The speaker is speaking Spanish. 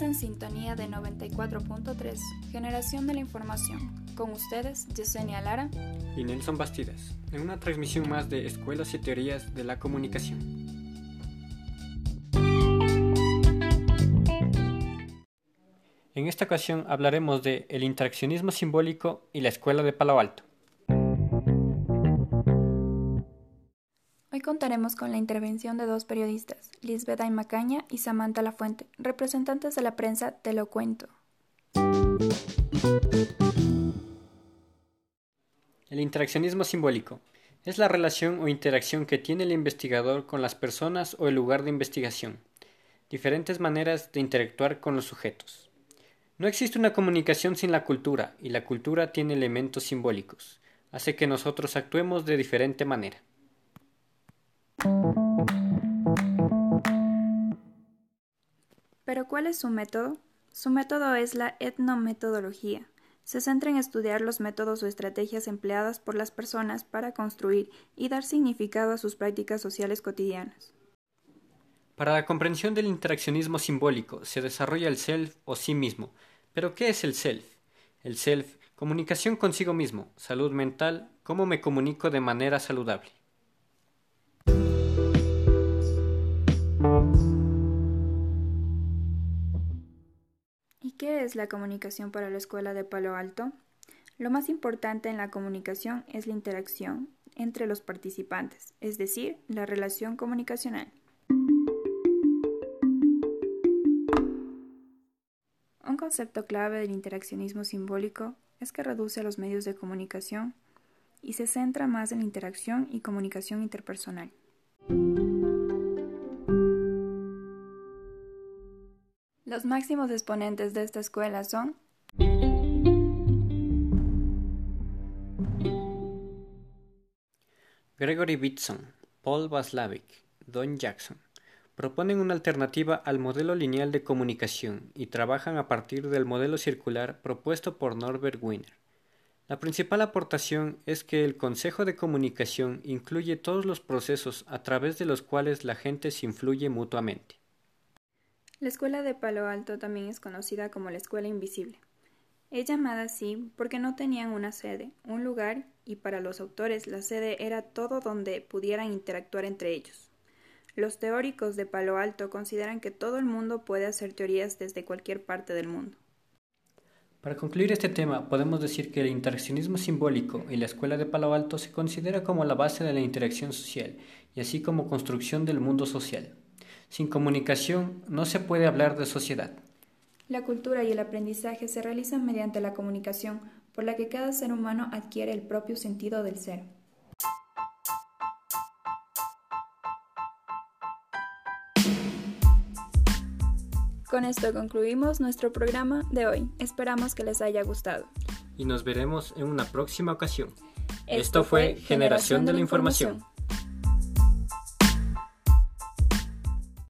En sintonía de 94.3, Generación de la Información. Con ustedes, Yesenia Lara y Nelson Bastidas, en una transmisión más de Escuelas y Teorías de la Comunicación. En esta ocasión hablaremos de el interaccionismo simbólico y la Escuela de Palo Alto. Contaremos con la intervención de dos periodistas, Lisbeth Macaña y Samantha Lafuente, representantes de la prensa Te lo cuento. El interaccionismo simbólico es la relación o interacción que tiene el investigador con las personas o el lugar de investigación. Diferentes maneras de interactuar con los sujetos. No existe una comunicación sin la cultura y la cultura tiene elementos simbólicos. Hace que nosotros actuemos de diferente manera. Pero ¿cuál es su método? Su método es la etnometodología. Se centra en estudiar los métodos o estrategias empleadas por las personas para construir y dar significado a sus prácticas sociales cotidianas. Para la comprensión del interaccionismo simbólico se desarrolla el self o sí mismo. ¿Pero qué es el self? El self, comunicación consigo mismo, salud mental, cómo me comunico de manera saludable. ¿Qué es la comunicación para la Escuela de Palo Alto? Lo más importante en la comunicación es la interacción entre los participantes, es decir, la relación comunicacional. Un concepto clave del interaccionismo simbólico es que reduce los medios de comunicación y se centra más en la interacción y comunicación interpersonal. Los máximos exponentes de esta escuela son Gregory Bitson, Paul Vaslavic, Don Jackson proponen una alternativa al modelo lineal de comunicación y trabajan a partir del modelo circular propuesto por Norbert Wiener. La principal aportación es que el Consejo de Comunicación incluye todos los procesos a través de los cuales la gente se influye mutuamente. La escuela de Palo Alto también es conocida como la Escuela Invisible. Es llamada así porque no tenían una sede, un lugar, y para los autores la sede era todo donde pudieran interactuar entre ellos. Los teóricos de Palo Alto consideran que todo el mundo puede hacer teorías desde cualquier parte del mundo. Para concluir este tema, podemos decir que el interaccionismo simbólico y la escuela de Palo Alto se considera como la base de la interacción social y así como construcción del mundo social. Sin comunicación no se puede hablar de sociedad. La cultura y el aprendizaje se realizan mediante la comunicación, por la que cada ser humano adquiere el propio sentido del ser. Con esto concluimos nuestro programa de hoy. Esperamos que les haya gustado. Y nos veremos en una próxima ocasión. Esto, fue Generación de la Información.